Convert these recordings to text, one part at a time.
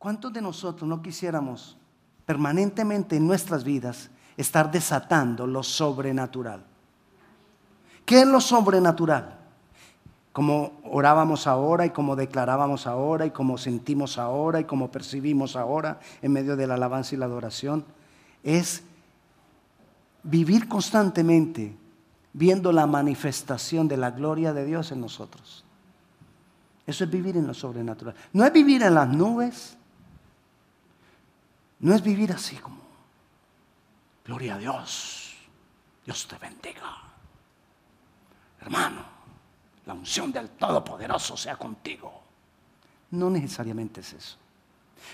¿Cuántos de nosotros no quisiéramos permanentemente en nuestras vidas estar desatando lo sobrenatural? ¿Qué es lo sobrenatural? Como orábamos ahora y como declarábamos ahora y como sentimos ahora y como percibimos ahora en medio de la alabanza y la adoración, es vivir constantemente viendo la manifestación de la gloria de Dios en nosotros. Eso es vivir en lo sobrenatural. No es vivir en las nubes. No es vivir así como, gloria a Dios, Dios te bendiga. Hermano, la unción del Todopoderoso sea contigo. No necesariamente es eso.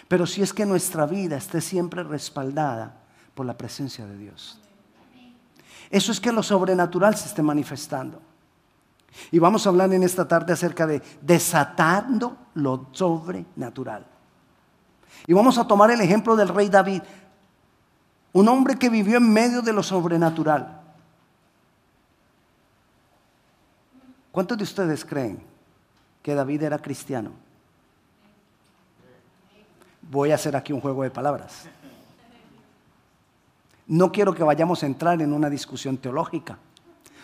Pero si es que nuestra vida esté siempre respaldada por la presencia de Dios. Eso es que lo sobrenatural se esté manifestando. Y vamos a hablar en esta tarde acerca de desatando lo sobrenatural. Y vamos a tomar el ejemplo del rey David, un hombre que vivió en medio de lo sobrenatural. ¿Cuántos de ustedes creen que David era cristiano? Voy a hacer aquí un juego de palabras. No quiero que vayamos a entrar en una discusión teológica,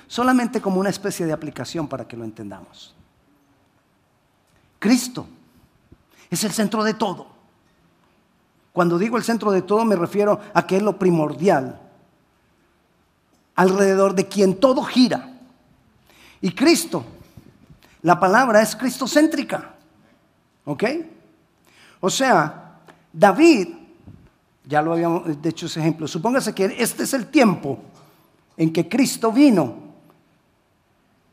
solamente como una especie de aplicación para que lo entendamos. Cristo es el centro de todo. Cuando digo el centro de todo me refiero a que es lo primordial, alrededor de quien todo gira. Y Cristo, la palabra es cristocéntrica. ¿Ok? O sea, David ya lo habíamos hecho ese ejemplo. Supóngase que este es el tiempo en que Cristo vino,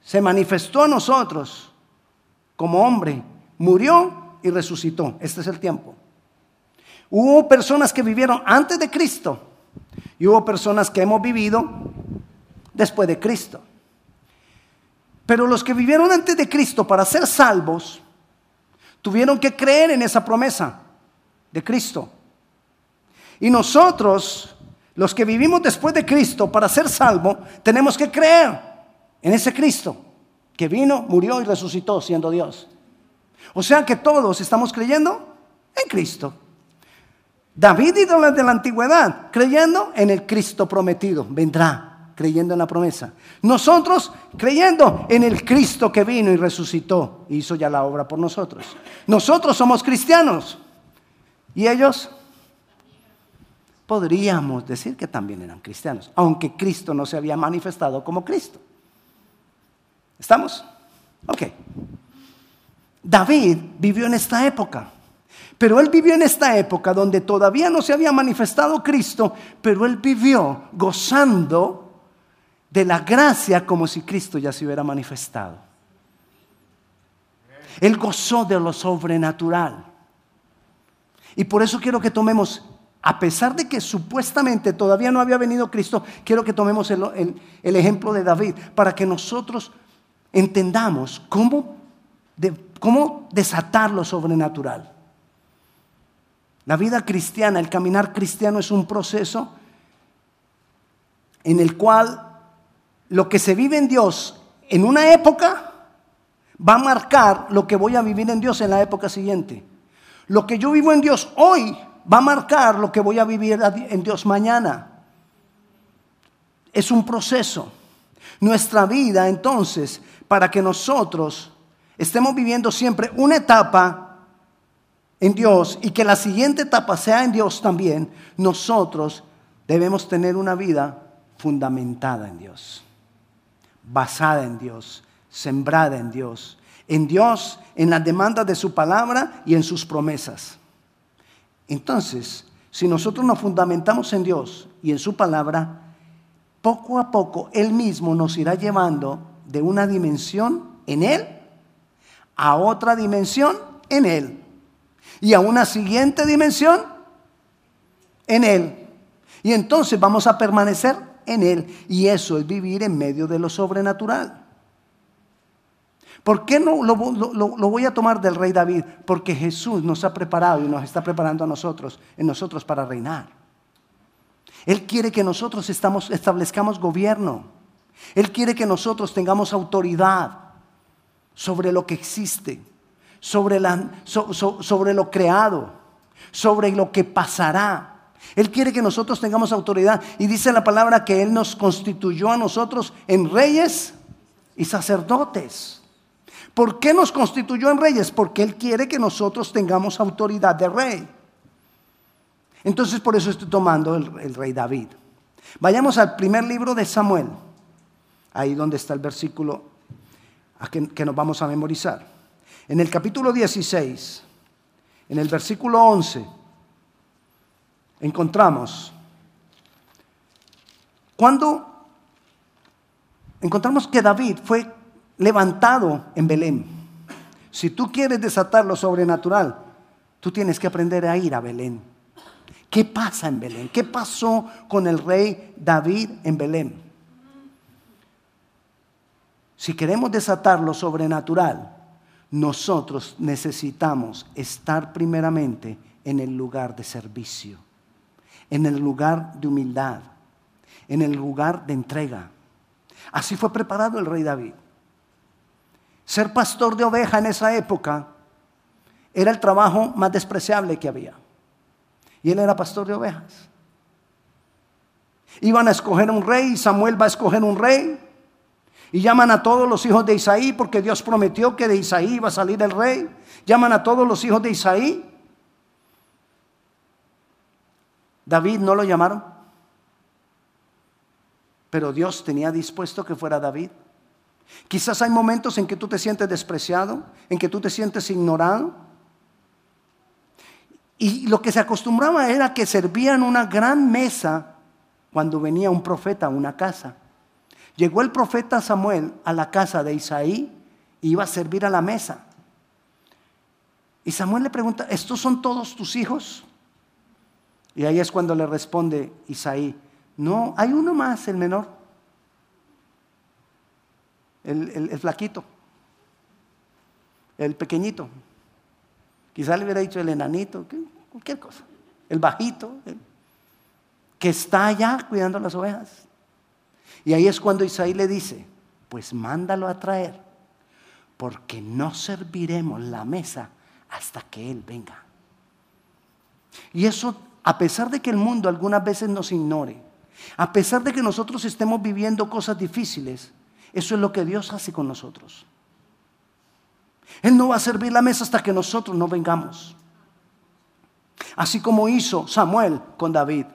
se manifestó a nosotros como hombre, murió y resucitó. Este es el tiempo. Hubo personas que vivieron antes de Cristo y hubo personas que hemos vivido después de Cristo. Pero los que vivieron antes de Cristo para ser salvos, tuvieron que creer en esa promesa de Cristo. Y nosotros, los que vivimos después de Cristo para ser salvo, tenemos que creer en ese Cristo que vino, murió y resucitó siendo Dios. O sea que todos estamos creyendo en Cristo. David y de la antigüedad, creyendo en el Cristo prometido, vendrá, creyendo en la promesa. Nosotros creyendo en el Cristo que vino y resucitó y hizo ya la obra por nosotros. Nosotros somos cristianos. ¿Y ellos? podríamos decir que también eran cristianos, aunque Cristo no se había manifestado como Cristo. ¿Estamos? Ok. David vivió en esta época, pero él vivió en esta época donde todavía no se había manifestado Cristo, pero él vivió gozando de la gracia como si Cristo ya se hubiera manifestado. Él gozó de lo sobrenatural. Y por eso quiero que tomemos a pesar de que supuestamente todavía no había venido Cristo, quiero que tomemos el, ejemplo de David para que nosotros entendamos cómo, desatar lo sobrenatural. La vida cristiana, el caminar cristiano es un proceso en el cual lo que se vive en Dios en una época va a marcar lo que voy a vivir en Dios en la época siguiente. Lo que yo vivo en Dios hoy va a marcar lo que voy a vivir en Dios mañana. Es un proceso. Nuestra vida, entonces, para que nosotros estemos viviendo siempre una etapa en Dios y que la siguiente etapa sea en Dios también, nosotros debemos tener una vida fundamentada en Dios, basada en Dios, sembrada en Dios, en Dios, en las demandas de su palabra y en sus promesas. Entonces, si nosotros nos fundamentamos en Dios y en su palabra, poco a poco Él mismo nos irá llevando de una dimensión en Él a otra dimensión en Él y a una siguiente dimensión en Él. Y entonces vamos a permanecer en Él y eso es vivir en medio de lo sobrenatural. ¿Por qué no lo, voy a tomar del rey David? Porque Jesús nos ha preparado y nos está preparando a nosotros, en nosotros para reinar. Él quiere que nosotros establezcamos gobierno. Él quiere que nosotros tengamos autoridad sobre lo que existe, sobre, lo creado. sobre lo que pasará. Él quiere que nosotros tengamos autoridad y dice la palabra que Él nos constituyó a nosotros en reyes y sacerdotes. ¿Por qué nos constituyó en reyes? Porque Él quiere que nosotros tengamos autoridad de rey. Entonces por eso estoy tomando el, rey David. Vayamos al primer libro de Samuel, ahí donde está el versículo que, que nos vamos a memorizar. En el capítulo 16, en el versículo 11, encontramos, cuando encontramos que David fue levantado en Belén. Si tú quieres desatar lo sobrenatural, tú tienes que aprender a ir a Belén. ¿Qué pasa en Belén? ¿Qué pasó con el rey David en Belén? Si queremos desatar lo sobrenatural, nosotros necesitamos estar primeramente en el lugar de servicio, en el lugar de humildad, en el lugar de entrega. Así fue preparado el rey David. Ser pastor de oveja en esa época era el trabajo más despreciable que había. Y él era pastor de ovejas. Iban a escoger un rey, Samuel va a escoger un rey. Y llaman a todos los hijos de Isaí porque Dios prometió que de Isaí iba a salir el rey. Llaman a todos los hijos de Isaí. David no lo llamaron. Pero Dios tenía dispuesto que fuera David. Quizás hay momentos en que tú te sientes despreciado, en que tú te sientes ignorado. Y lo que se acostumbraba era que servían una gran mesa cuando venía un profeta a una casa. Llegó el profeta Samuel a la casa de Isaí y iba a servir a la mesa. Y Samuel le pregunta, ¿estos son todos tus hijos? Y ahí es cuando le responde Isaí, no, hay uno más, el menor, el, flaquito, el pequeñito. Quizá le hubiera dicho el enanito, cualquier cosa, el bajito, que está allá cuidando las ovejas. Y ahí es cuando Isaí le dice, pues mándalo a traer, porque no serviremos la mesa hasta que Él venga. Y eso, a pesar de que el mundo algunas veces nos ignore, a pesar de que nosotros estemos viviendo cosas difíciles, eso es lo que Dios hace con nosotros. Él no va a servir la mesa hasta que nosotros no vengamos. Así como hizo Samuel con David.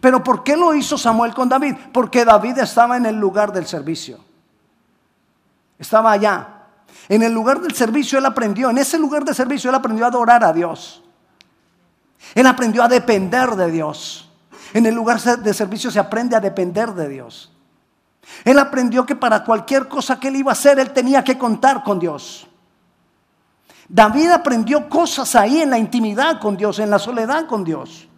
Pero ¿por qué lo hizo Samuel con David? Porque David estaba en el lugar del servicio. Estaba allá. En el lugar del servicio él aprendió, en ese lugar de servicio él aprendió a adorar a Dios. Él aprendió a depender de Dios. En el lugar de servicio se aprende a depender de Dios. Él aprendió que para cualquier cosa que él iba a hacer, él tenía que contar con Dios. David aprendió cosas ahí en la intimidad con Dios, en la soledad con Dios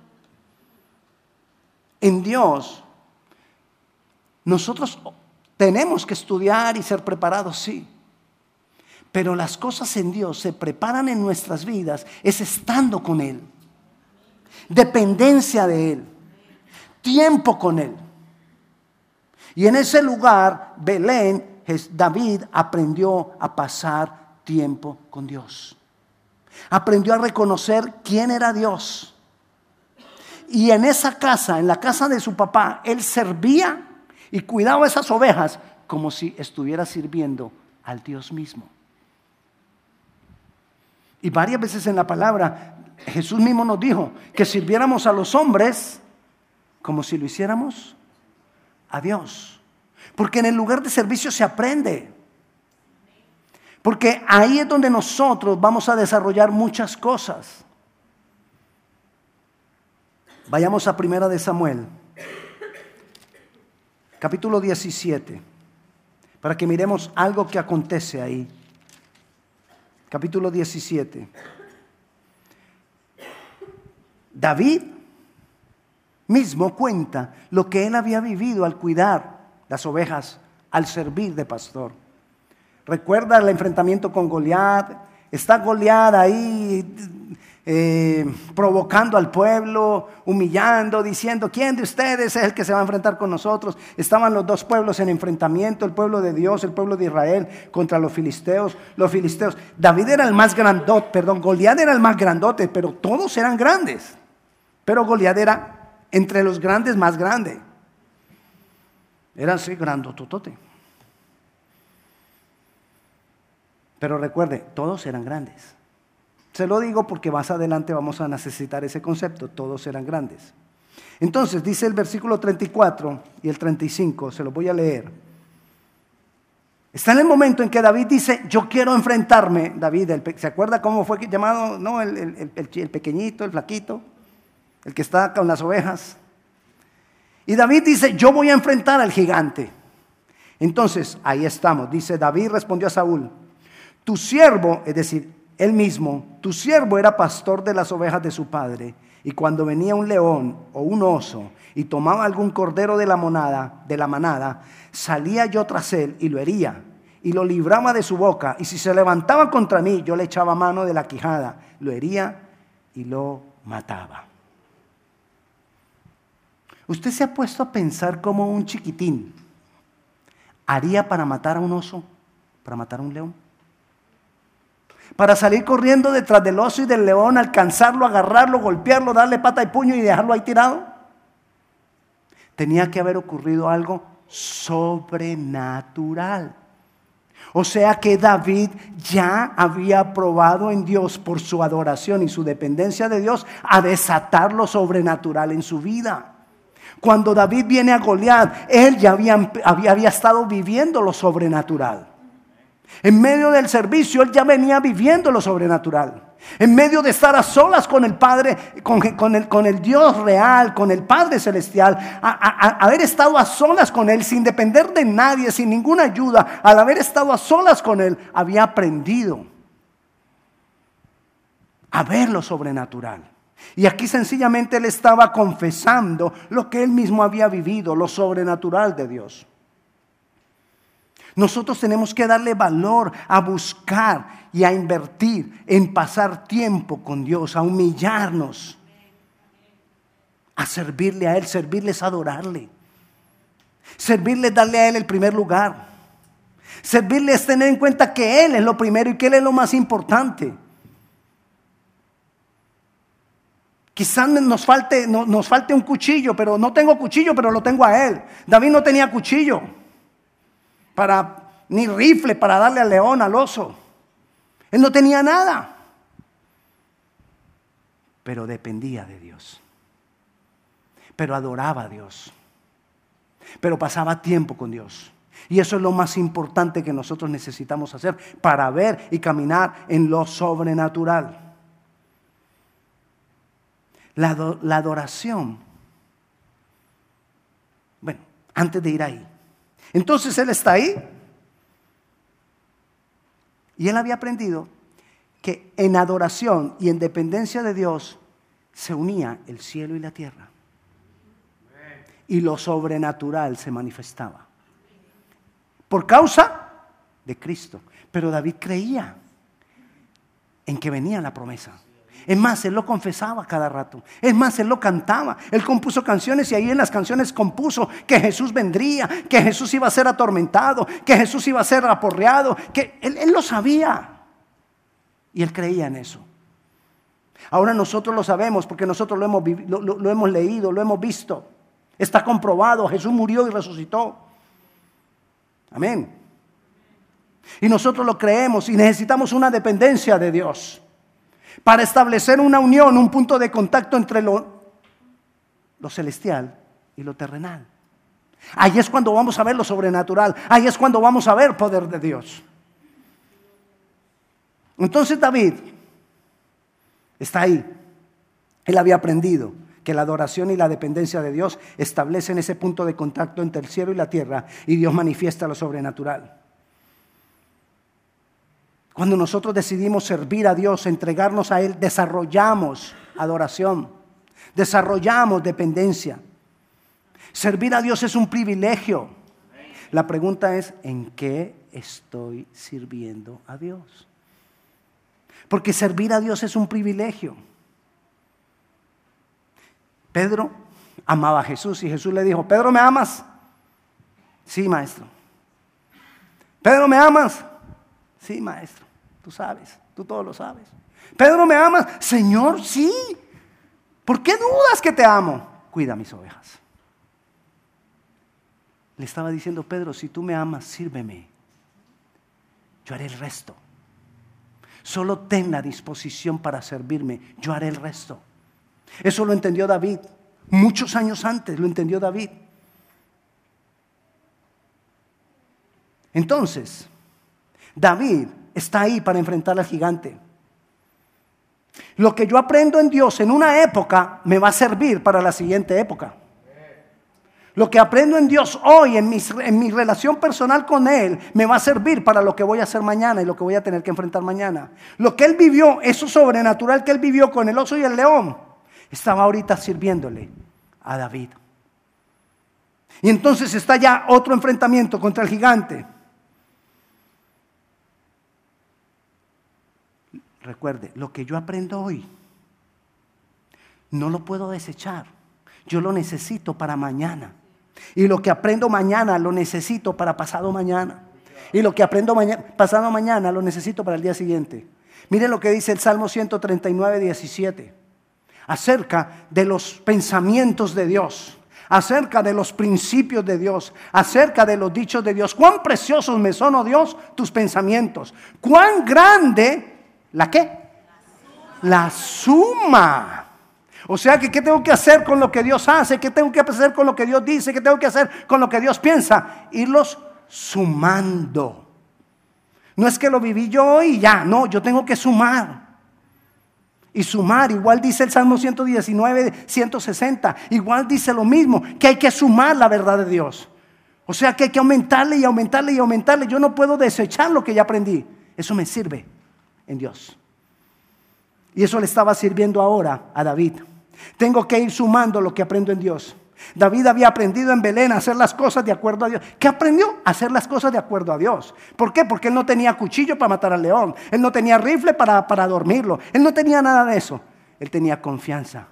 en Dios, nosotros tenemos que estudiar y ser preparados, sí. Pero las cosas en Dios se preparan en nuestras vidas es estando con Él. Dependencia de Él. Tiempo con Él. Y en ese lugar, Belén, David aprendió a pasar tiempo con Dios. Aprendió a reconocer quién era Dios y en esa casa, en la casa de su papá, él servía y cuidaba esas ovejas como si estuviera sirviendo al Dios mismo. Y varias veces en la palabra Jesús mismo nos dijo que sirviéramos a los hombres como si lo hiciéramos a Dios. Porque en el lugar de servicio se aprende. Porque ahí es donde nosotros vamos a desarrollar muchas cosas. Vayamos a Primera de Samuel, capítulo 17, para que miremos algo que acontece ahí. Capítulo 17. David mismo cuenta lo que él había vivido al cuidar las ovejas, al servir de pastor. Recuerda el enfrentamiento con Goliat. Está Goliat ahí eh, provocando al pueblo, humillando, diciendo, ¿quién de ustedes es el que se va a enfrentar con nosotros? Estaban los dos pueblos en enfrentamiento, el pueblo de Dios, el pueblo de Israel contra los filisteos, los filisteos. David era el más grandote, perdón, Goliat era el más grandote, pero todos eran grandes. Pero Goliat era entre los grandes más grande. Era así grandototote. Pero recuerde, todos eran grandes. Se lo digo porque más adelante vamos a necesitar ese concepto, todos eran grandes. Entonces dice el versículo 34 y el 35, se lo voy a leer. Está en el momento en que David dice, yo quiero enfrentarme, David, ¿se acuerda cómo fue llamado? No, el, el pequeñito, el flaquito, el que está con las ovejas. Y David dice, yo voy a enfrentar al gigante. Entonces, ahí estamos, dice, David respondió a Saúl, tu siervo, es decir, él mismo, tu siervo era pastor de las ovejas de su padre, y cuando venía un león o un oso y tomaba algún cordero de la monada, de la manada, salía yo tras él y lo hería y lo libraba de su boca, y si se levantaba contra mí, yo le echaba mano de la quijada, lo hería y lo mataba. ¿Usted se ha puesto a pensar como un chiquitín haría para matar a un oso, para matar a un león? Para salir corriendo detrás del oso y del león, alcanzarlo, agarrarlo, golpearlo, darle pata y puño y dejarlo ahí tirado? Tenía que haber ocurrido algo sobrenatural. O sea que David ya había probado en Dios por su adoración y su dependencia de Dios a desatar lo sobrenatural en su vida. Cuando David viene a Goliat, él ya había, había, había estado viviendo lo sobrenatural. En medio del servicio, él ya venía viviendo lo sobrenatural. En medio de estar a solas con el Padre, con, el, Dios real, con el Padre celestial, haber estado a solas con Él sin depender de nadie, sin ninguna ayuda, al haber estado a solas con Él, había aprendido a ver lo sobrenatural. Y aquí sencillamente Él estaba confesando lo que Él mismo había vivido, lo sobrenatural de Dios. Nosotros tenemos que darle valor a buscar y a invertir en pasar tiempo con Dios, a humillarnos, a servirle a Él, servirle es adorarle. Servirle darle a Él el primer lugar. Servirle es tener en cuenta que Él es lo primero y que Él es lo más importante. Quizás nos falte un cuchillo, pero no tengo cuchillo, pero lo tengo a Él. David no tenía cuchillo para ni rifle para darle al león, al oso. Él no tenía nada. Pero dependía de Dios. Pero adoraba a Dios. Pero pasaba tiempo con Dios. Y eso es lo más importante que nosotros necesitamos hacer para ver y caminar en lo sobrenatural. La, la adoración. Bueno, antes de ir ahí. Entonces Él está ahí y él había aprendido que en adoración y en dependencia de Dios se unía el cielo y la tierra. Y lo sobrenatural se manifestaba. Por causa de Cristo. Pero David creía en que venía la promesa. Es más, él lo confesaba cada rato. Es más, él lo cantaba. Él compuso canciones y ahí en las canciones compuso que Jesús vendría, que Jesús iba a ser atormentado, que Jesús iba a ser aporreado, que él, lo sabía. Y él creía en eso. Ahora nosotros lo sabemos porque nosotros lo hemos, lo hemos leído, lo hemos visto. Está comprobado, Jesús murió y resucitó. Amén. Y nosotros lo creemos y necesitamos una dependencia de Dios para establecer una unión, un punto de contacto entre lo, celestial y lo terrenal. Ahí es cuando vamos a ver lo sobrenatural, ahí es cuando vamos a ver poder de Dios. Entonces David está ahí. Él había aprendido que la adoración y la dependencia de Dios establecen ese punto de contacto entre el cielo y la tierra y Dios manifiesta lo sobrenatural. Cuando nosotros decidimos servir a Dios, entregarnos a Él, desarrollamos adoración, desarrollamos dependencia. Servir a Dios es un privilegio. La pregunta es, ¿en qué estoy sirviendo a Dios? Porque servir a Dios es un privilegio. Pedro amaba a Jesús y Jesús le dijo, Pedro, ¿me amas? Sí, maestro. Pedro, ¿me amas? Sí, maestro. Tú sabes, tú todo lo sabes. Pedro, ¿me amas? Señor, sí. ¿Por qué dudas que te amo? Cuida mis ovejas. Le estaba diciendo, Pedro, si tú me amas, sírveme. Yo haré el resto. Solo ten la disposición para servirme. Yo haré el resto. Eso lo entendió David. Muchos años antes lo entendió David. Entonces, David está ahí para enfrentar al gigante. Lo que yo aprendo en Dios en una época me va a servir para la siguiente época. Lo que aprendo en Dios hoy, en mi, relación personal con Él, me va a servir para lo que voy a hacer mañana y lo que voy a tener que enfrentar mañana. Lo que Él vivió, eso sobrenatural que Él vivió con el oso y el león, estaba ahorita sirviéndole a David. Y entonces está ya otro enfrentamiento contra el gigante. Recuerde, lo que yo aprendo hoy, no lo puedo desechar. Yo lo necesito para mañana. Y lo que aprendo mañana lo necesito para pasado mañana. Y lo que aprendo pasado mañana lo necesito para el día siguiente. Miren lo que dice el Salmo 139, 17. Acerca de los pensamientos de Dios, acerca de los principios de Dios, acerca de los dichos de Dios. Cuán preciosos me son, oh Dios, tus pensamientos. Cuán grande, ¿la qué? La suma o sea que, ¿qué tengo que hacer con lo que Dios hace? ¿Qué tengo que hacer con lo que Dios dice? ¿Qué tengo que hacer con lo que Dios piensa? Irlos sumando. No es que lo viví yo y ya, no, yo tengo que sumar. Y sumar, igual dice el Salmo 119, 160, igual dice lo mismo, que hay que sumar la verdad de Dios. O sea que hay que aumentarle y aumentarle y aumentarle. Yo no puedo desechar lo que ya aprendí. Eso me sirve en Dios. Y eso le estaba sirviendo ahora a David. Tengo que ir sumando lo que aprendo en Dios. David había aprendido en Belén a hacer las cosas de acuerdo a Dios. ¿Qué aprendió? A hacer las cosas de acuerdo a Dios. ¿Por qué? Porque él no tenía cuchillo para matar al león. Él no tenía rifle para, para dormirlo. Él no tenía nada de eso. Él tenía confianza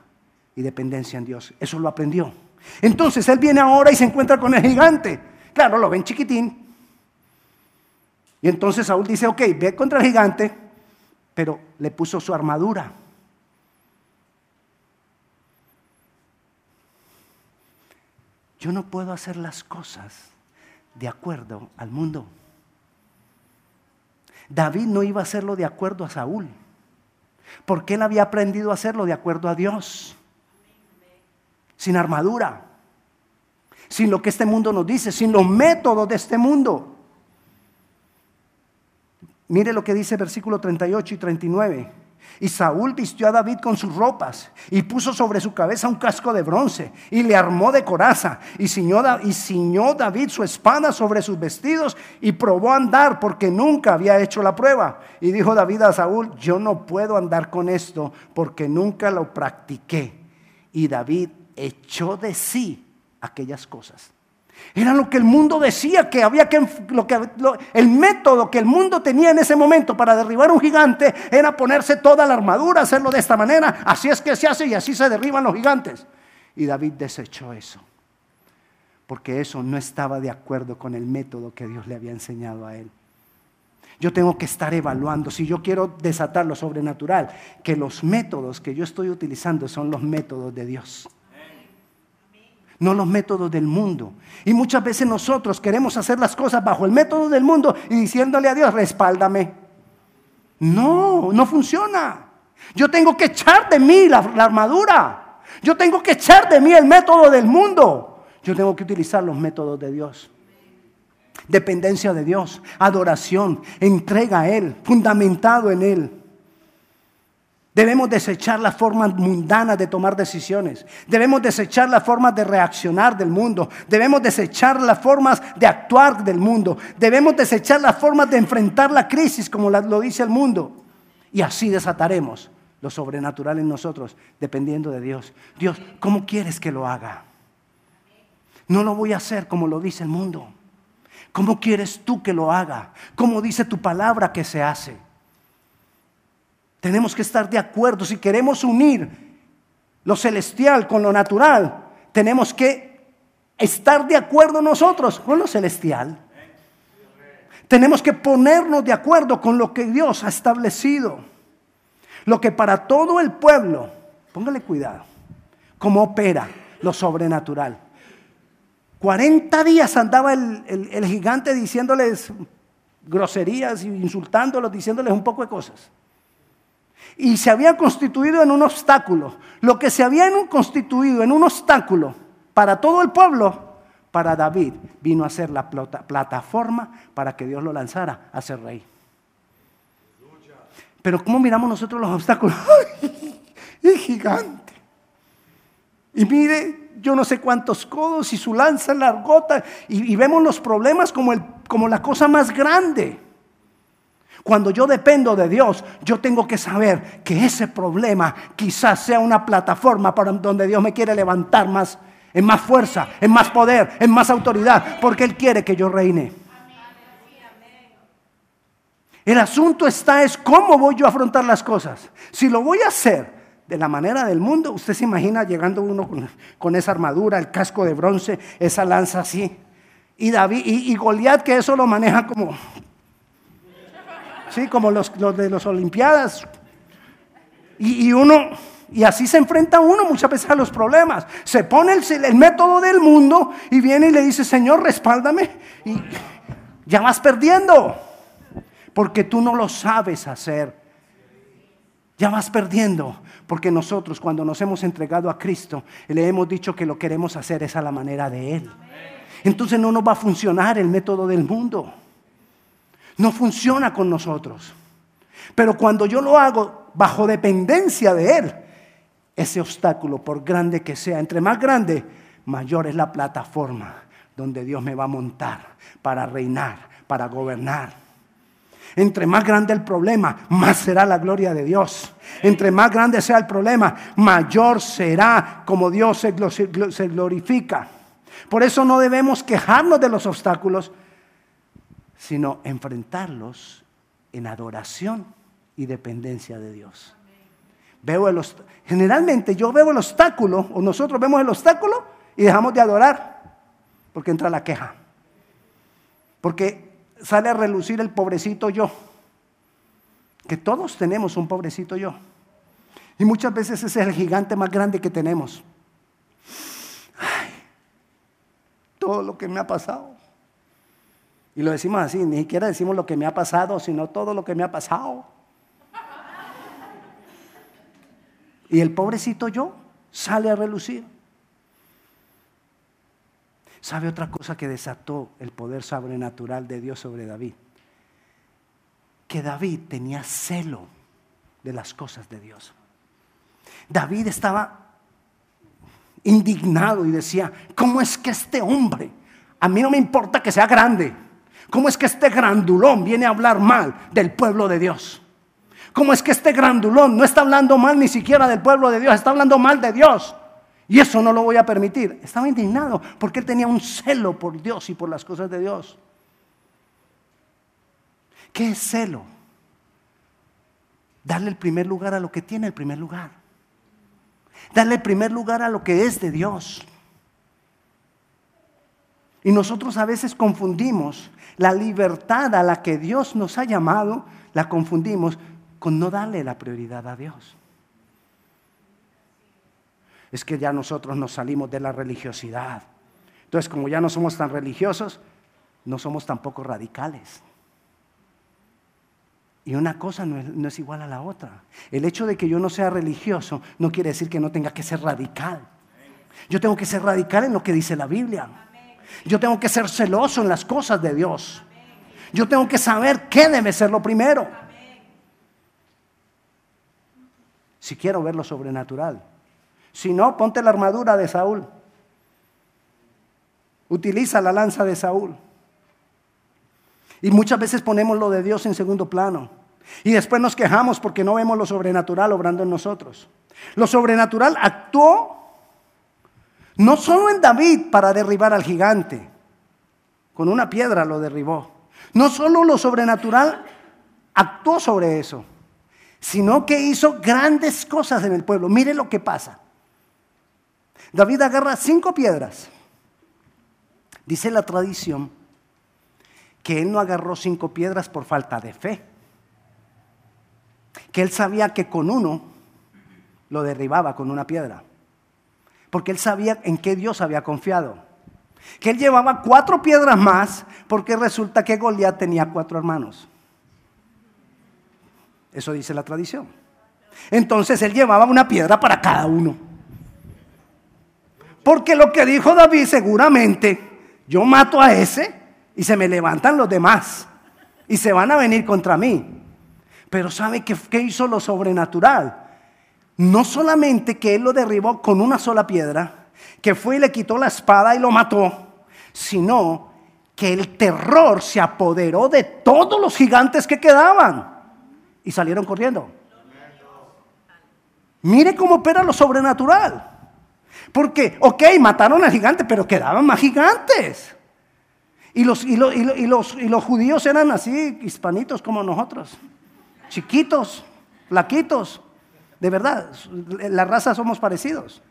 y dependencia en Dios. Eso lo aprendió. Entonces él viene ahora y se encuentra con el gigante. Claro, lo ven chiquitín. Y entonces Saúl dice, ok, ve contra el gigante, pero le puso su armadura. Yo no puedo hacer las cosas de acuerdo al mundo. David no iba a hacerlo de acuerdo a Saúl, porque él había aprendido a hacerlo de acuerdo a Dios, sin armadura, sin lo que este mundo nos dice, sin los métodos de este mundo. Mire lo que dice versículo 38 y 39. Y Saúl vistió a David con sus ropas y puso sobre su cabeza un casco de bronce y le armó de coraza y ciñó, y ciñó David su espada sobre sus vestidos y probó a andar porque nunca había hecho la prueba. Y dijo David a Saúl, yo no puedo andar con esto porque nunca lo practiqué. Y David echó de sí aquellas cosas. Era lo que el mundo decía que había que, lo que el método que el mundo tenía en ese momento para derribar un gigante era ponerse toda la armadura, hacerlo de esta manera. Así es que se hace y así se derriban los gigantes. Y David desechó eso, porque eso no estaba de acuerdo con el método que Dios le había enseñado a él. Yo tengo que estar evaluando, si yo quiero desatar lo sobrenatural, que los métodos que yo estoy utilizando son los métodos de Dios no los métodos del mundo. Y muchas veces nosotros queremos hacer las cosas bajo el método del mundo y diciéndole a Dios, respáldame. No, no funciona. Yo tengo que echar de mí la, armadura. Yo tengo que echar de mí el método del mundo. Yo tengo que utilizar los métodos de Dios. Dependencia de Dios, adoración, entrega a Él, fundamentado en Él. Debemos desechar las formas mundanas de tomar decisiones. Debemos desechar las formas de reaccionar del mundo. Debemos desechar las formas de actuar del mundo. Debemos desechar las formas de enfrentar la crisis como lo dice el mundo. Y así desataremos lo sobrenatural en nosotros, dependiendo de Dios. Dios, ¿cómo quieres que lo haga? No lo voy a hacer como lo dice el mundo. ¿Cómo quieres tú que lo haga? ¿Cómo dice tu palabra que se hace? Tenemos que estar de acuerdo. Si queremos unir lo celestial con lo natural, tenemos que estar de acuerdo nosotros con lo celestial. Tenemos que ponernos de acuerdo con lo que Dios ha establecido. Lo que para todo el pueblo, póngale cuidado, cómo opera lo sobrenatural. 40 días andaba el, gigante diciéndoles groserías, insultándolos, diciéndoles un poco de cosas. Y se había constituido en un obstáculo. Lo que se había constituido en un obstáculo para todo el pueblo, para David, vino a ser la plataforma para que Dios lo lanzara a ser rey. Pero ¿cómo miramos nosotros los obstáculos? es gigante. Y mire, yo no sé cuántos codos y su lanza largota y, y vemos los problemas como, el, como la cosa más grande. Cuando yo dependo de Dios, yo tengo que saber que ese problema quizás sea una plataforma para donde Dios me quiere levantar más, en más fuerza, en más poder, en más autoridad, porque Él quiere que yo reine. El asunto está es cómo voy yo a afrontar las cosas. Si lo voy a hacer de la manera del mundo. Usted se imagina llegando uno con, esa armadura, el casco de bronce, esa lanza así. Y David y, Goliat que eso lo maneja como, sí, como los, de las Olimpiadas. Y, uno, y así se enfrenta uno muchas veces a los problemas. Se pone el, método del mundo y viene y le dice, Señor, respáldame. Y ya vas perdiendo, porque tú no lo sabes hacer. Ya vas perdiendo. Porque nosotros cuando nos hemos entregado a Cristo, le hemos dicho que lo queremos hacer es a la manera de Él. Entonces no nos va a funcionar el método del mundo. No funciona con nosotros. Pero cuando yo lo hago bajo dependencia de Él, ese obstáculo, por grande que sea, entre más grande, mayor es la plataforma donde Dios me va a montar para reinar, para gobernar. Entre más grande el problema, más será la gloria de Dios. Entre más grande sea el problema, mayor será como Dios se glorifica. Por eso no debemos quejarnos de los obstáculos, sino enfrentarlos en adoración y dependencia de Dios. Veo el generalmente yo veo el obstáculo, o nosotros vemos el obstáculo y dejamos de adorar, porque entra la queja. Porque sale a relucir el pobrecito yo. Que todos tenemos un pobrecito yo. Y muchas veces ese es el gigante más grande que tenemos. todo lo que me ha pasado. Y lo decimos así, ni siquiera decimos lo que me ha pasado, sino todo lo que me ha pasado. Y el pobrecito yo sale a relucir. ¿Sabe otra cosa que desató el poder sobrenatural de Dios sobre David? Que David tenía celo de las cosas de Dios. David estaba indignado y decía, ¿cómo es que este hombre, a mí no me importa que sea grande, ¿cómo es que este grandulón viene a hablar mal del pueblo de Dios? ¿Cómo es que este grandulón no está hablando mal ni siquiera del pueblo de Dios, está hablando mal de Dios? Y eso no lo voy a permitir. Estaba indignado porque él tenía un celo por Dios y por las cosas de Dios. ¿Qué es celo? Darle el primer lugar a lo que tiene el primer lugar. Darle el primer lugar a lo que es de Dios. Y nosotros a veces confundimos la libertad a la que Dios nos ha llamado, la confundimos con no darle la prioridad a Dios es que ya nosotros nos salimos de la religiosidad. Entonces, como ya no somos tan religiosos, no somos tampoco radicales. Y una cosa no es, igual a la otra. El hecho de que yo no sea religioso no quiere decir que no tenga que ser radical. Yo tengo que ser radical en lo que dice la Biblia. Yo tengo que ser celoso en las cosas de Dios. Yo tengo que saber qué debe ser lo primero. Si quiero ver lo sobrenatural, si no, ponte la armadura de Saúl. Utiliza la lanza de Saúl. Y muchas veces ponemos lo de Dios en segundo plano. Y después nos quejamos porque no vemos lo sobrenatural obrando en nosotros. Lo sobrenatural actuó no solo en David para derribar al gigante, con una piedra lo derribó. No solo lo sobrenatural actuó sobre eso, sino que hizo grandes cosas en el pueblo. Mire lo que pasa. David agarra cinco piedras. Dice la tradición que él no agarró cinco piedras por falta de fe. Que él sabía que con uno lo derribaba con una piedra. Porque él sabía en qué Dios había confiado. Que él llevaba cuatro piedras más porque resulta que Goliat tenía cuatro hermanos. Eso dice la tradición. Entonces él llevaba una piedra para cada uno. Porque lo que dijo David seguramente, yo mato a ese y se me levantan los demás y se van a venir contra mí. Pero ¿sabe qué, qué hizo lo sobrenatural? No solamente que él lo derribó con una sola piedra, que fue y le quitó la espada y lo mató, sino que el terror se apoderó de todos los gigantes que quedaban y salieron corriendo. Mire cómo opera lo sobrenatural. Porque, ok, mataron al gigante, pero quedaban más gigantes. Y los, y, los, y, los, y los judíos eran así, hispanitos como nosotros. Chiquitos, flaquitos. De verdad, la raza somos parecidos.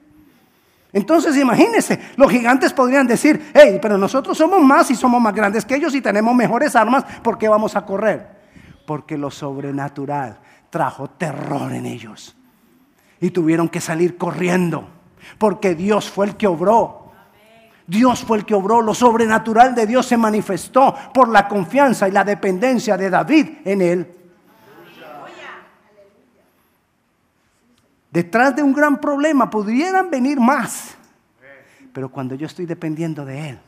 Entonces imagínense, los gigantes podrían decir, hey, pero nosotros somos más y somos más grandes que ellos y tenemos mejores armas, ¿por qué vamos a correr? Porque lo sobrenatural trajo terror en ellos. Y tuvieron que salir corriendo porque Dios fue el que obró. Dios fue el que obró, lo sobrenatural de Dios se manifestó por la confianza y la dependencia de David en él. Detrás de un gran problema pudieran venir más, pero cuando yo estoy dependiendo de Él,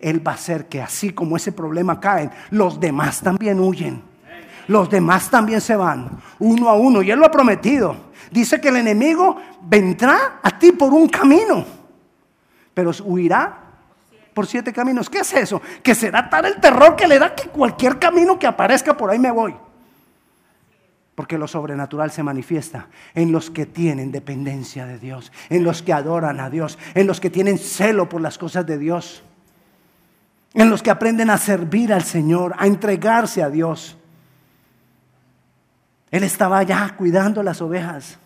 Él va a hacer que así como ese problema cae, los demás también huyen. Los demás también se van, uno a uno, y Él lo ha prometido. Dice que el enemigo vendrá a ti por un camino, pero huirá por siete caminos. ¿Qué es eso? Que será tal el terror que le da que cualquier camino que aparezca por ahí me voy. Porque lo sobrenatural se manifiesta en los que tienen dependencia de Dios, en los que adoran a Dios, en los que tienen celo por las cosas de Dios, en los que aprenden a servir al Señor, a entregarse a Dios. Él estaba allá cuidando las ovejas.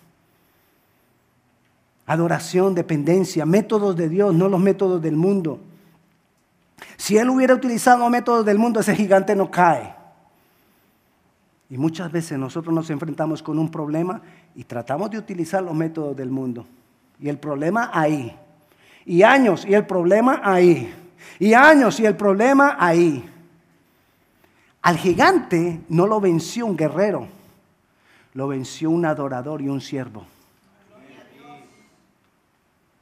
Adoración, dependencia, métodos de Dios, no los métodos del mundo. Si él hubiera utilizado métodos del mundo, ese gigante no cae. Y muchas veces nosotros nos enfrentamos con un problema y tratamos de utilizar los métodos del mundo. Y el problema ahí. Y años y el problema ahí. Y años y el problema ahí. Al gigante no lo venció un guerrero, lo venció un adorador y un siervo.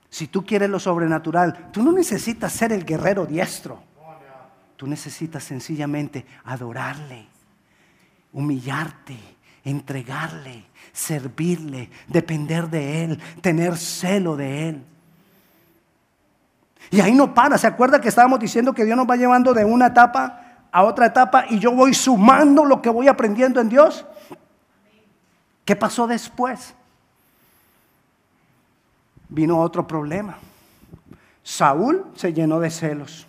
Si tú quieres lo sobrenatural, tú no necesitas ser el guerrero diestro. Tú necesitas sencillamente adorarle, humillarte, entregarle, servirle, depender de Él, tener celo de Él. Y ahí no para. ¿Se acuerda que estábamos diciendo que Dios nos va llevando de una etapa a otra etapa y yo voy sumando lo que voy aprendiendo en Dios? ¿Qué pasó después? vino otro problema. Saúl se llenó de celos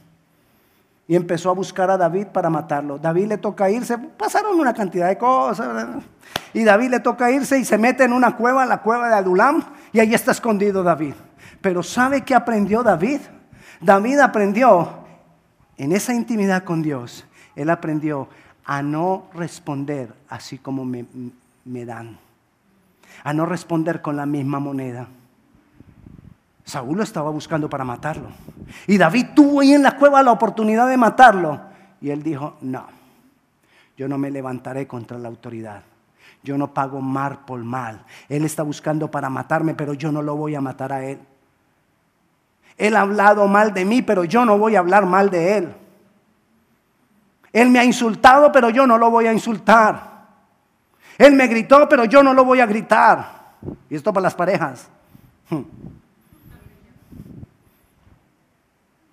y empezó a buscar a David para matarlo. David le toca irse, pasaron una cantidad de cosas, y David le toca irse y se mete en una cueva, la cueva de Adulam, y ahí está escondido David. Pero ¿sabe qué aprendió David? David aprendió en esa intimidad con Dios, él aprendió a no responder así como me, me dan, a no responder con la misma moneda. Saúl lo estaba buscando para matarlo. Y David tuvo ahí en la cueva la oportunidad de matarlo. Y él dijo, no, yo no me levantaré contra la autoridad. Yo no pago mal por mal. Él está buscando para matarme, pero yo no lo voy a matar a él. Él ha hablado mal de mí, pero yo no voy a hablar mal de él. Él me ha insultado, pero yo no lo voy a insultar. Él me gritó, pero yo no lo voy a gritar. Y esto para las parejas.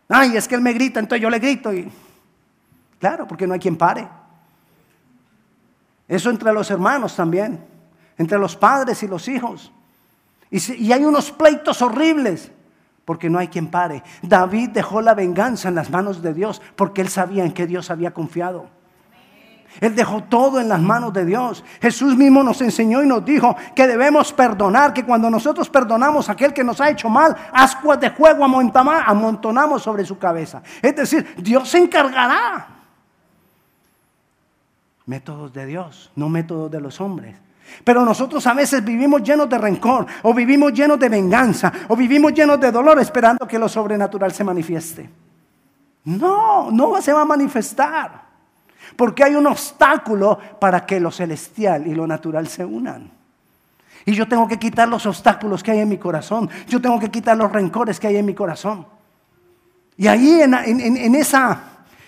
Ay, es que él me grita, entonces yo le grito. Y... Claro, porque no hay quien pare. Eso entre los hermanos también, entre los padres y los hijos. Y, y hay unos pleitos horribles porque no hay quien pare. David dejó la venganza en las manos de Dios porque él sabía en qué Dios había confiado. Él dejó todo en las manos de Dios. Jesús mismo nos enseñó y nos dijo que debemos perdonar, que cuando nosotros perdonamos a aquel que nos ha hecho mal, ascuas de fuego amontonamos sobre su cabeza. Es decir, Dios se encargará. Métodos de Dios, no métodos de los hombres. Pero nosotros a veces vivimos llenos de rencor, o vivimos llenos de venganza, o vivimos llenos de dolor esperando que lo sobrenatural se manifieste. No, no se va a manifestar. Porque hay un obstáculo para que lo celestial y lo natural se unan. Y yo tengo que quitar los obstáculos que hay en mi corazón. Yo tengo que quitar los rencores que hay en mi corazón. Y ahí en, esa,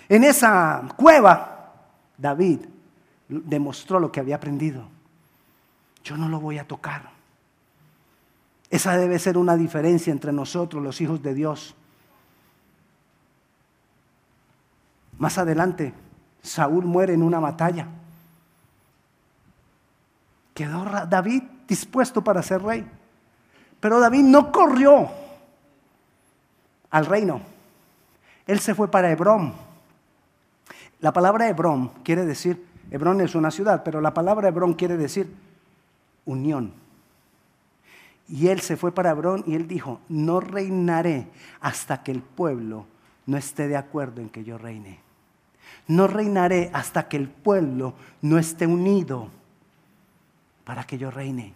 en esa cueva, David demostró lo que había aprendido. Yo no lo voy a tocar. Esa debe ser una diferencia entre nosotros, los hijos de Dios. Más adelante, Saúl muere en una batalla. Quedó David dispuesto para ser rey. Pero David no corrió al reino. Él se fue para Hebrón. La palabra Hebrón quiere decir, Hebrón es una ciudad, pero la palabra Hebrón quiere decir unión. Y él se fue para Hebrón y él dijo, no reinaré hasta que el pueblo no esté de acuerdo en que yo reine. No reinaré hasta que el pueblo no esté unido para que yo reine.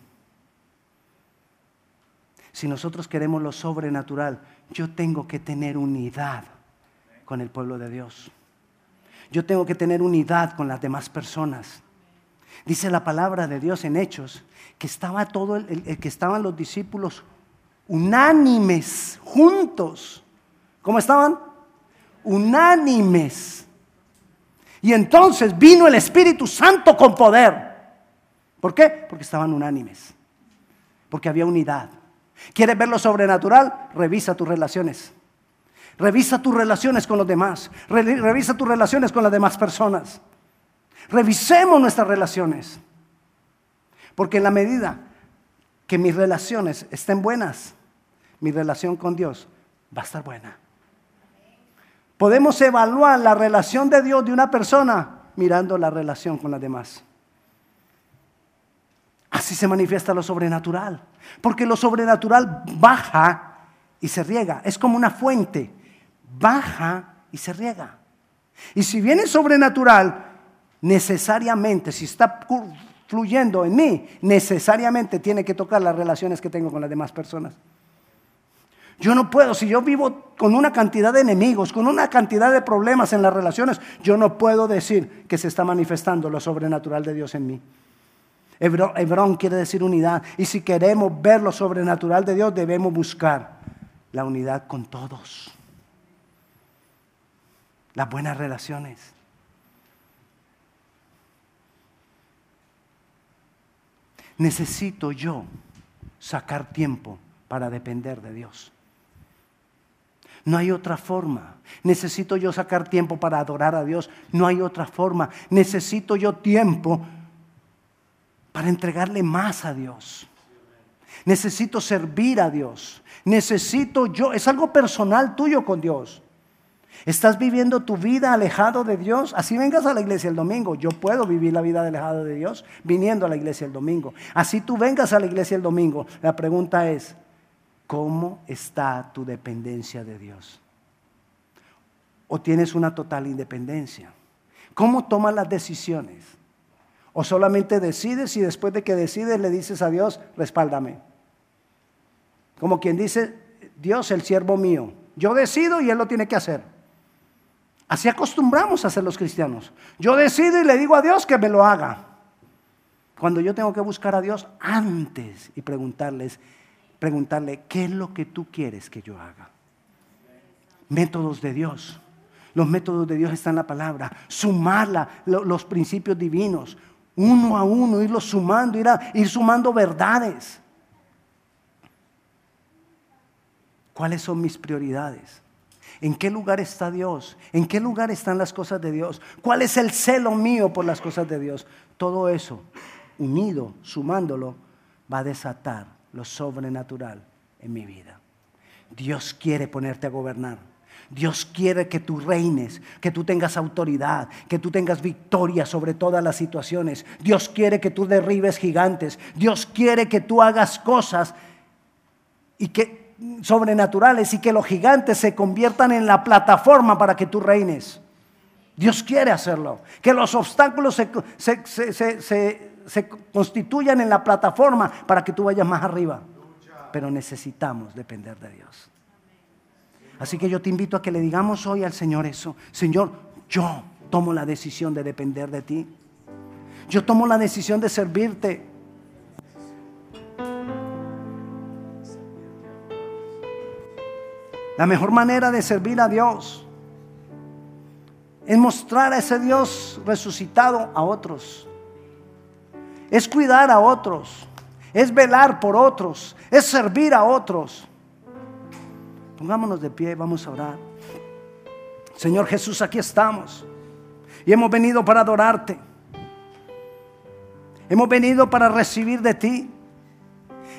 Si nosotros queremos lo sobrenatural, yo tengo que tener unidad con el pueblo de Dios. Yo tengo que tener unidad con las demás personas. Dice la palabra de Dios en Hechos que estaba todo el, que estaban los discípulos unánimes, juntos. ¿Cómo estaban? Unánimes. Y entonces vino el Espíritu Santo con poder. ¿Por qué? Porque estaban unánimes. Porque había unidad. ¿Quieres ver lo sobrenatural? Revisa tus relaciones. Revisa tus relaciones con los demás. Revisa tus relaciones con las demás personas. Revisemos nuestras relaciones. Porque en la medida que mis relaciones estén buenas, mi relación con Dios va a estar buena. Podemos evaluar la relación de Dios de una persona mirando la relación con las demás. Así se manifiesta lo sobrenatural. Porque lo sobrenatural baja y se riega. Es como una fuente. Baja y se riega. Y si viene sobrenatural, necesariamente, si está fluyendo en mí, necesariamente tiene que tocar las relaciones que tengo con las demás personas. Yo no puedo, si yo vivo con una cantidad de enemigos, con una cantidad de problemas en las relaciones, yo no puedo decir que se está manifestando lo sobrenatural de Dios en mí. Hebrón, quiere decir unidad. Y si queremos ver lo sobrenatural de Dios, debemos buscar la unidad con todos. Las buenas relaciones. Necesito yo sacar tiempo para depender de Dios. No hay otra forma. Necesito yo sacar tiempo para adorar a Dios. No hay otra forma. Necesito yo tiempo para entregarle más a Dios. Necesito servir a Dios. Necesito yo, es algo personal tuyo con Dios. ¿Estás viviendo tu vida alejado de Dios? Así vengas a la iglesia el domingo. Yo puedo vivir la vida alejado de Dios viniendo a la iglesia el domingo. Así tú vengas a la iglesia el domingo. La pregunta es, ¿Cómo está tu dependencia de Dios? ¿O tienes una total independencia? ¿Cómo tomas las decisiones? ¿O solamente decides y después de que decides le dices a Dios, respáldame? Como quien dice, Dios, el siervo mío, yo decido y Él lo tiene que hacer. Así acostumbramos a ser los cristianos. Yo decido y le digo a Dios que me lo haga. Cuando yo tengo que buscar a Dios antes y preguntarles, preguntarle, ¿qué es lo que tú quieres que yo haga? Métodos de Dios. Los métodos de Dios están en la palabra. Sumarla, los principios divinos, uno a uno, irlos sumando, ir, ir sumando verdades. ¿Cuáles son mis prioridades? ¿En qué lugar está Dios? ¿En qué lugar están las cosas de Dios? ¿Cuál es el celo mío por las cosas de Dios? Todo eso, unido, sumándolo, va a desatar lo sobrenatural en mi vida. Dios quiere ponerte a gobernar. Dios quiere que tú reines, que tú tengas autoridad, que tú tengas victoria sobre todas las situaciones. Dios quiere que tú derribes gigantes. Dios quiere que tú hagas cosas y que sobrenaturales y que los gigantes se conviertan en la plataforma para que tú reines. Dios quiere hacerlo. Que los obstáculos se, constituyan en la plataforma para que tú vayas más arriba. Pero necesitamos depender de Dios. Así que yo te invito a que le digamos hoy al Señor eso. Señor, yo tomo la decisión de depender de ti. Yo tomo la decisión de servirte. La mejor manera de servir a Dios es mostrar a ese Dios resucitado a otros. Es cuidar a otros. Es velar por otros. Es servir a otros. Pongámonos de pie, vamos a orar. Señor Jesús, aquí estamos. Y hemos venido para adorarte. Hemos venido para recibir de ti.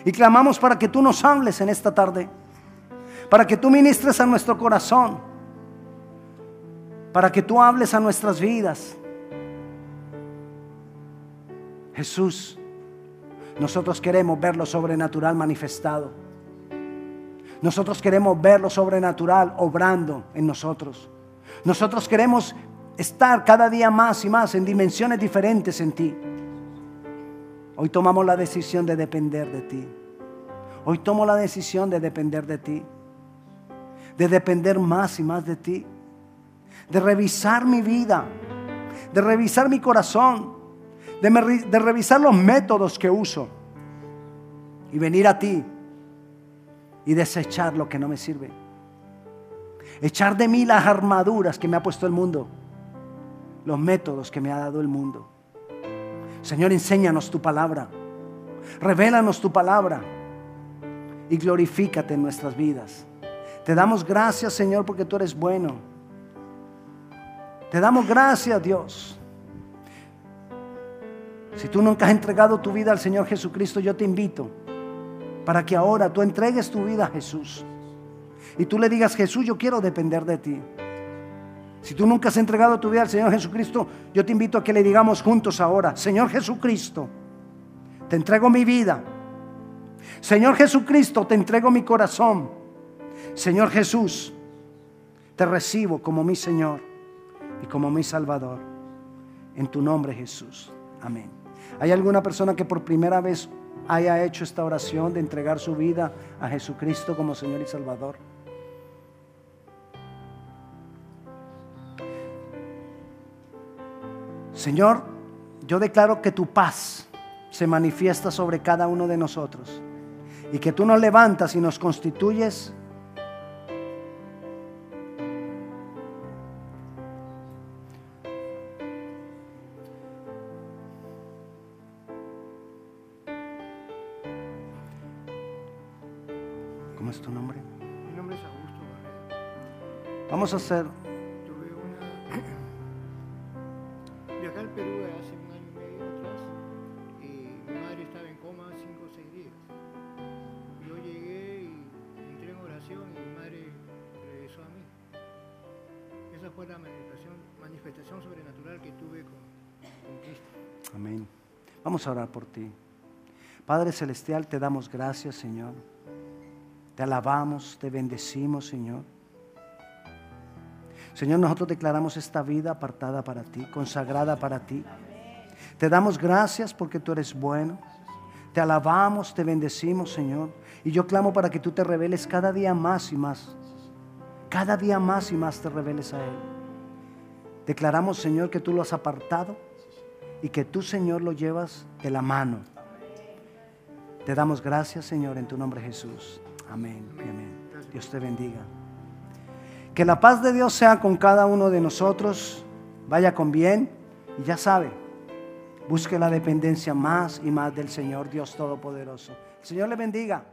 Y clamamos para que tú nos hables en esta tarde. Para que tú ministres a nuestro corazón. Para que tú hables a nuestras vidas. Jesús, nosotros queremos ver lo sobrenatural manifestado. Nosotros queremos ver lo sobrenatural obrando en nosotros. Nosotros queremos estar cada día más y más en dimensiones diferentes en ti. Hoy tomamos la decisión de depender de ti. Hoy tomo la decisión de depender de ti. De depender más y más de ti. De revisar mi vida. De revisar mi corazón. De, de revisar los métodos que uso. Y venir a ti y desechar lo que no me sirve. Echar de mí las armaduras que me ha puesto el mundo, los métodos que me ha dado el mundo. Señor, enséñanos tu palabra, revélanos tu palabra y glorifícate en nuestras vidas. Te damos gracias, Señor, porque tú eres bueno. Te damos gracias, Dios. Si tú nunca has entregado tu vida al Señor Jesucristo, yo te invito para que ahora tú entregues tu vida a Jesús. Y tú le digas, Jesús, yo quiero depender de ti. Si tú nunca has entregado tu vida al Señor Jesucristo, yo te invito a que le digamos juntos ahora, Señor Jesucristo, te entrego mi vida. Señor Jesucristo, te entrego mi corazón. Señor Jesús, te recibo como mi Señor y como mi Salvador. En tu nombre Jesús. Amén. ¿Hay alguna persona que por primera vez haya hecho esta oración de entregar su vida a Jesucristo como Señor y Salvador. Señor, yo declaro que tu paz se manifiesta sobre cada uno de nosotros y que tú nos levantas y nos constituyes Mi nombre es Augusto Vamos a hacer. Tuve una. Viajé al Perú hace un año y medio atrás y mi madre estaba en coma cinco o seis días. Yo llegué y entré en oración y mi madre regresó a mí. Esa fue la manifestación, manifestación sobrenatural que tuve con, con Cristo. Amén. Vamos a orar por ti. Padre Celestial, te damos gracias, Señor te alabamos, te bendecimos, Señor. Señor, nosotros declaramos esta vida apartada para ti, consagrada para ti. Te damos gracias porque tú eres bueno. Te alabamos, te bendecimos, Señor. Y yo clamo para que tú te reveles cada día más y más. Cada día más y más te reveles a Él. Declaramos, Señor, que tú lo has apartado y que tú, Señor, lo llevas de la mano. Te damos gracias, Señor, en tu nombre Jesús. Amén amén. Dios te bendiga. Que la paz de Dios sea con cada uno de nosotros. Vaya con bien. Y ya sabe, busque la dependencia más y más del Señor Dios Todopoderoso. El Señor le bendiga.